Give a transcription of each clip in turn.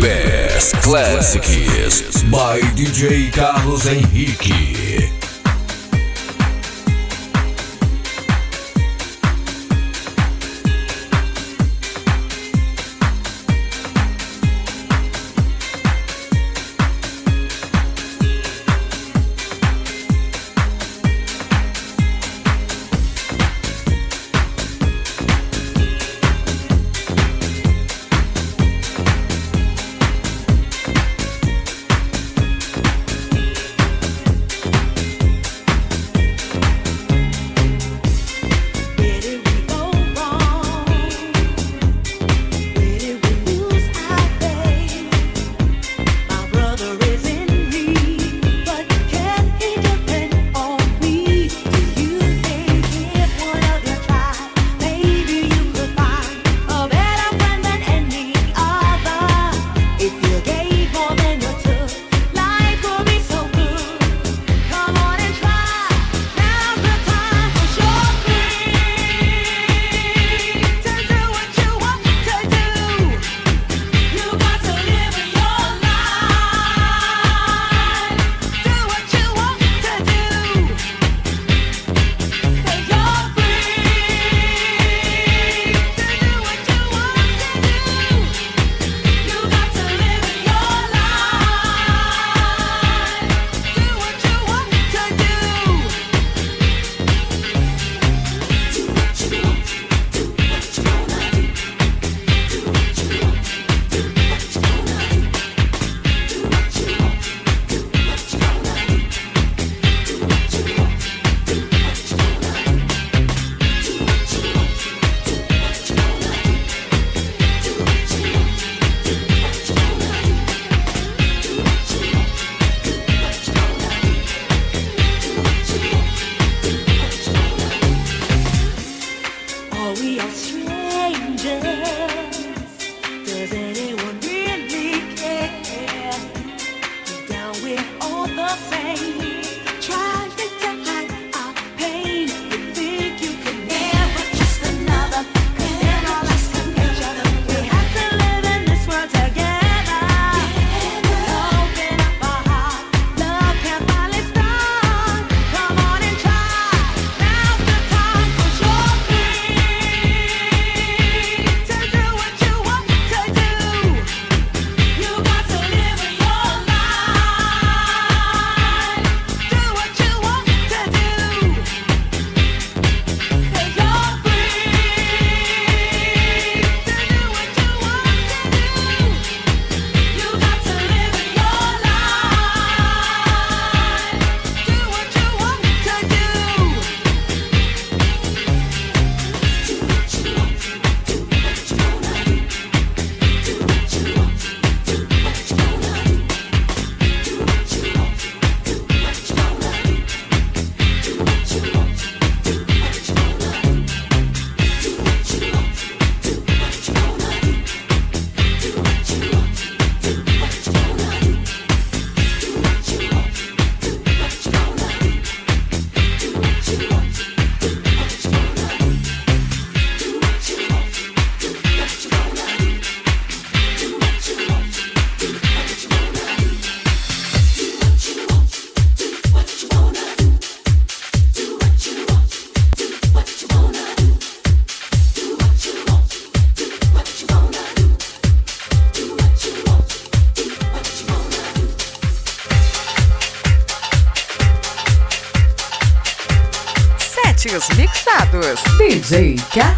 Best Classics by DJ Carlos Henrique. DJ Carlos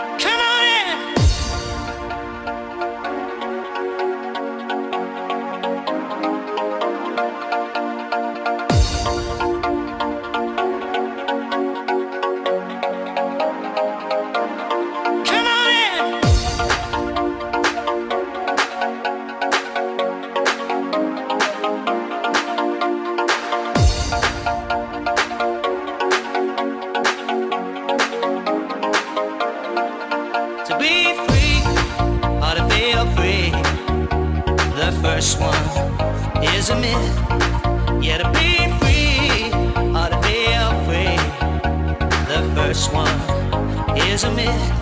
amiss.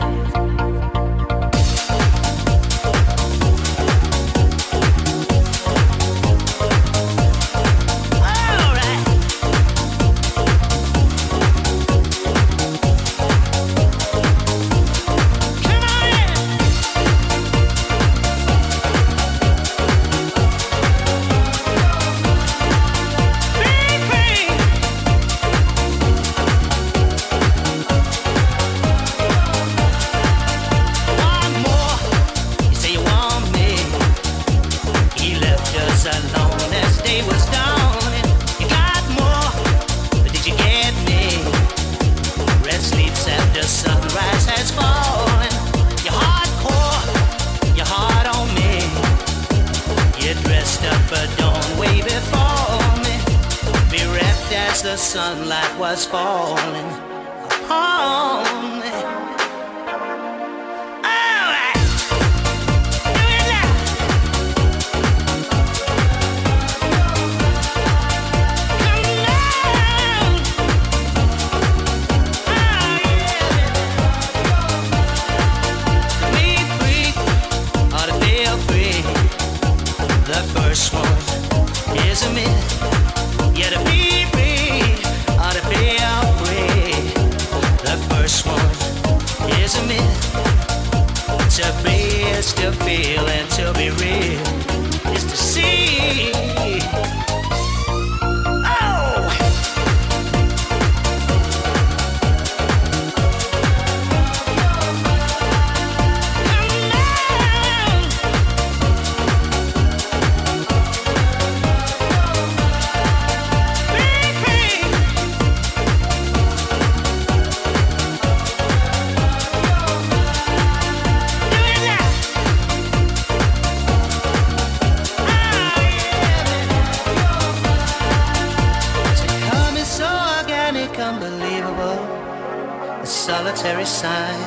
a solitary sign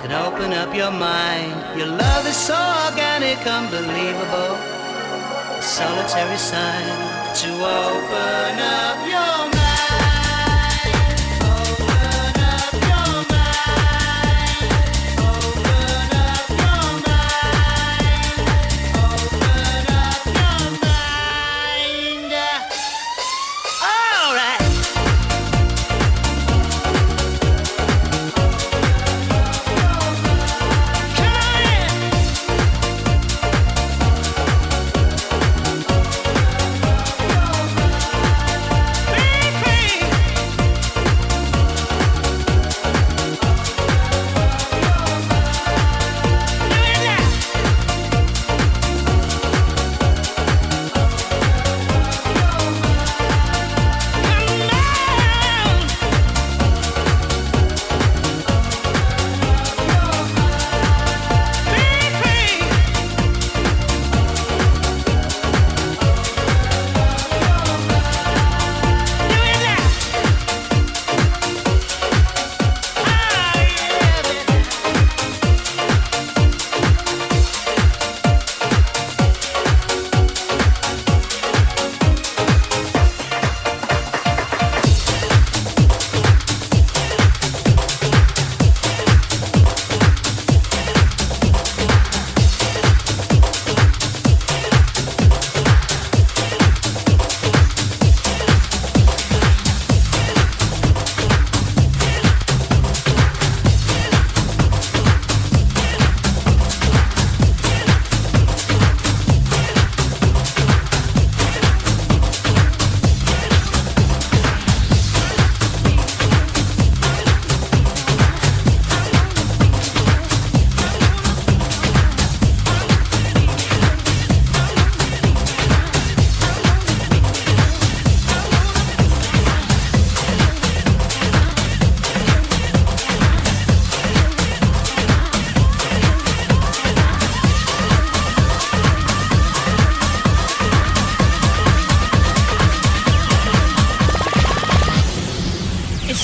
can open up your mind. Your love is so organic, unbelievable. A solitary sign to open up your mind.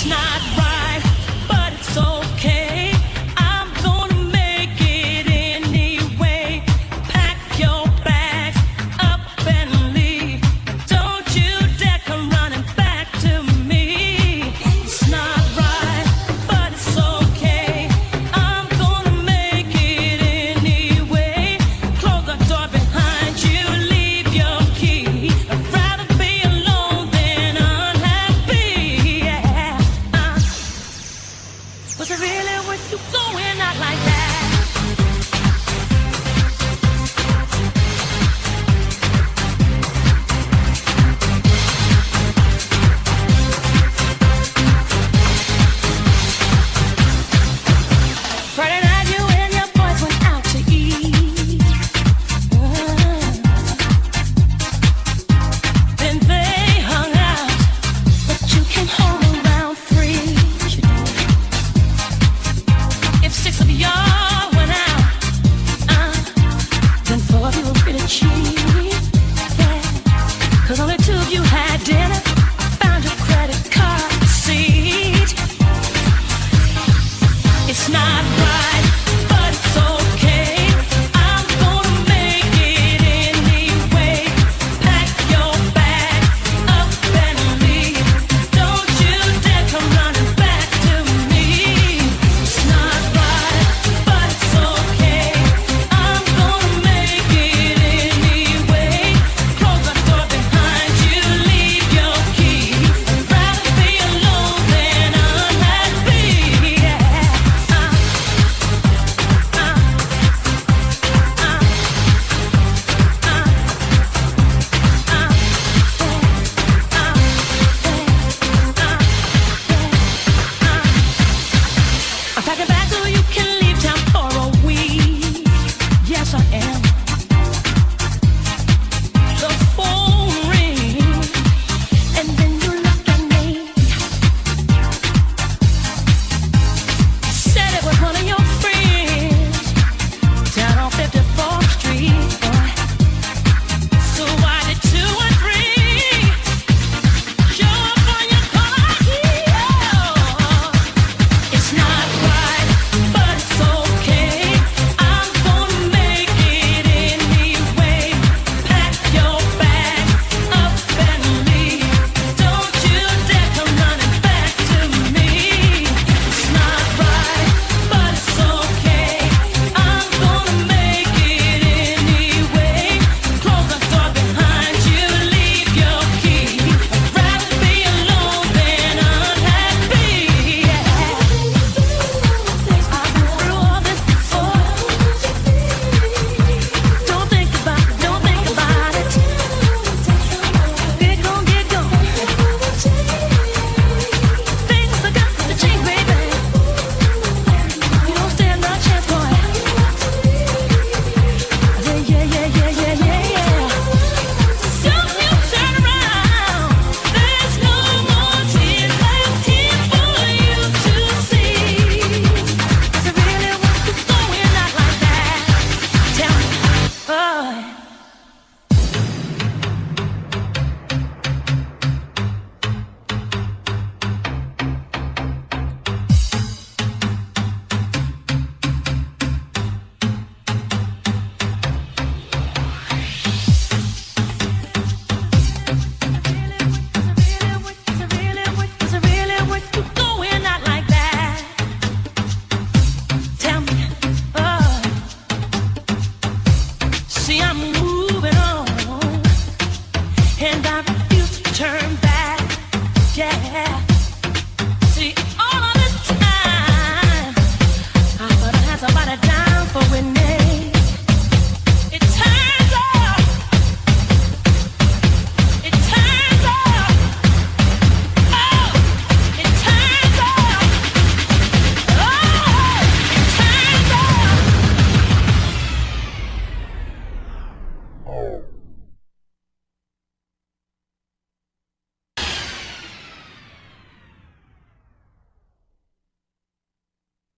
It's not.